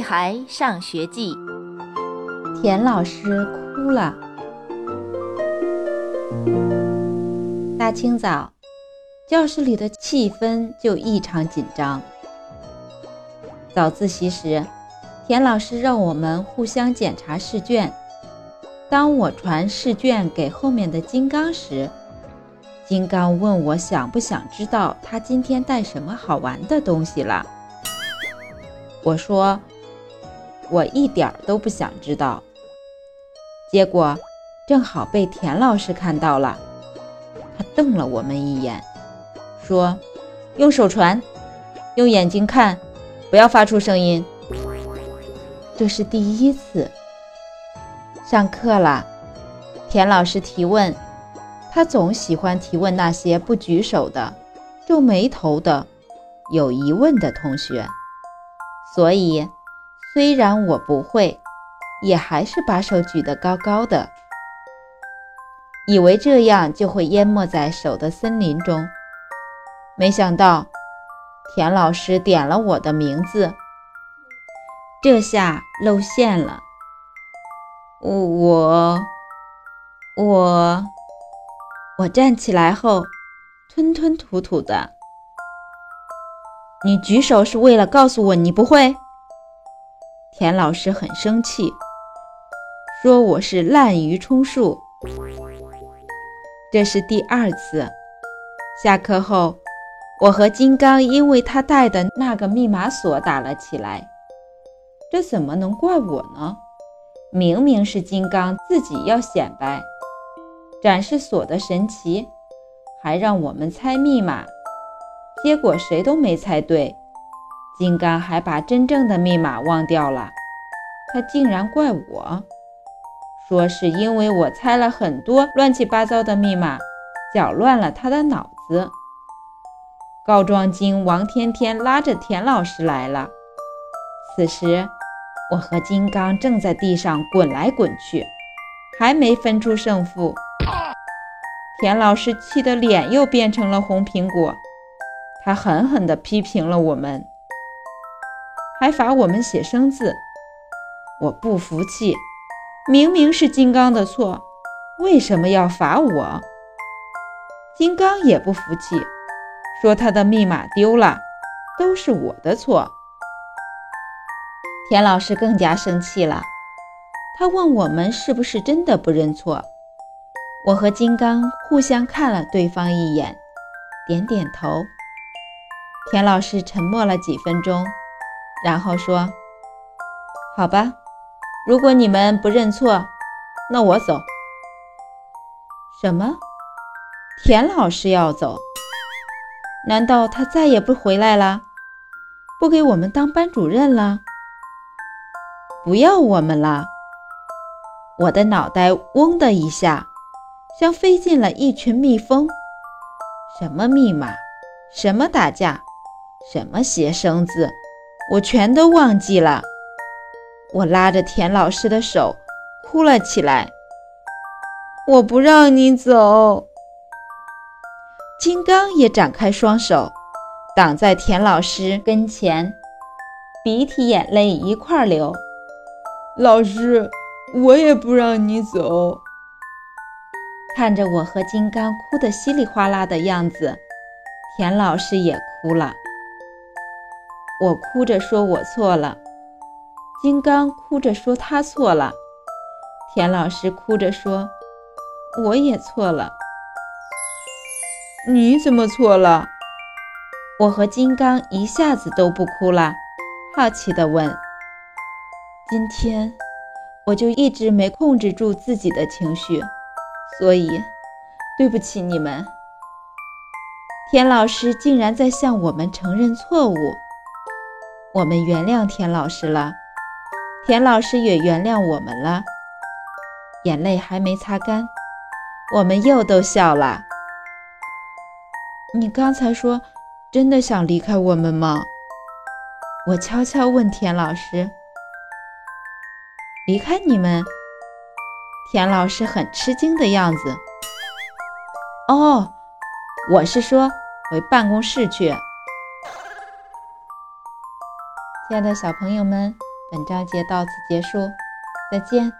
孩上学记》，田老师哭了。大清早，教室里的气氛就异常紧张。早自习时，田老师让我们互相检查试卷。当我传试卷给后面的金刚时，金刚问我想不想知道他今天带什么好玩的东西了。我说我一点都不想知道。结果正好被田老师看到了，他瞪了我们一眼，说：“用手传，用眼睛看，不要发出声音。”这是第一次。上课了，田老师提问。他总喜欢提问那些不举手的、皱眉头的、有疑问的同学，所以虽然我不会，也还是把手举得高高的，以为这样就会淹没在手的森林中。没想到田老师点了我的名字，这下露馅了。我，我。我站起来后，吞吞吐吐的。你举手是为了告诉我你不会？田老师很生气，说我是滥竽充数。这是第二次。下课后，我和金刚因为他带的那个密码锁打了起来。这怎么能怪我呢？明明是金刚自己要显摆。展示锁的神奇，还让我们猜密码，结果谁都没猜对。金刚还把真正的密码忘掉了，他竟然怪我，说是因为我猜了很多乱七八糟的密码，搅乱了他的脑子。告状精王天天拉着田老师来了。此时，我和金刚正在地上滚来滚去，还没分出胜负。田老师气得脸又变成了红苹果，他狠狠地批评了我们，还罚我们写生字。我不服气，明明是金刚的错，为什么要罚我？金刚也不服气，说他的密码丢了，都是我的错。田老师更加生气了，他问我们是不是真的不认错。我和金刚互相看了对方一眼，点点头。田老师沉默了几分钟，然后说：“好吧，如果你们不认错，那我走。”什么？田老师要走？难道他再也不回来了？不给我们当班主任了？不要我们了？我的脑袋嗡的一下。像飞进了一群蜜蜂，什么密码，什么打架，什么写生字，我全都忘记了。我拉着田老师的手，哭了起来。我不让你走。金刚也展开双手，挡在田老师跟前，鼻涕眼泪一块流。老师，我也不让你走。看着我和金刚哭得稀里哗啦的样子，田老师也哭了。我哭着说我错了，金刚哭着说他错了，田老师哭着说我也错了。你怎么错了？我和金刚一下子都不哭了，好奇地问：“今天我就一直没控制住自己的情绪。”所以，对不起你们。田老师竟然在向我们承认错误，我们原谅田老师了，田老师也原谅我们了。眼泪还没擦干，我们又都笑了。你刚才说真的想离开我们吗？我悄悄问田老师。离开你们？田老师很吃惊的样子。哦，我是说回办公室去。亲爱的小朋友们，本章节到此结束，再见。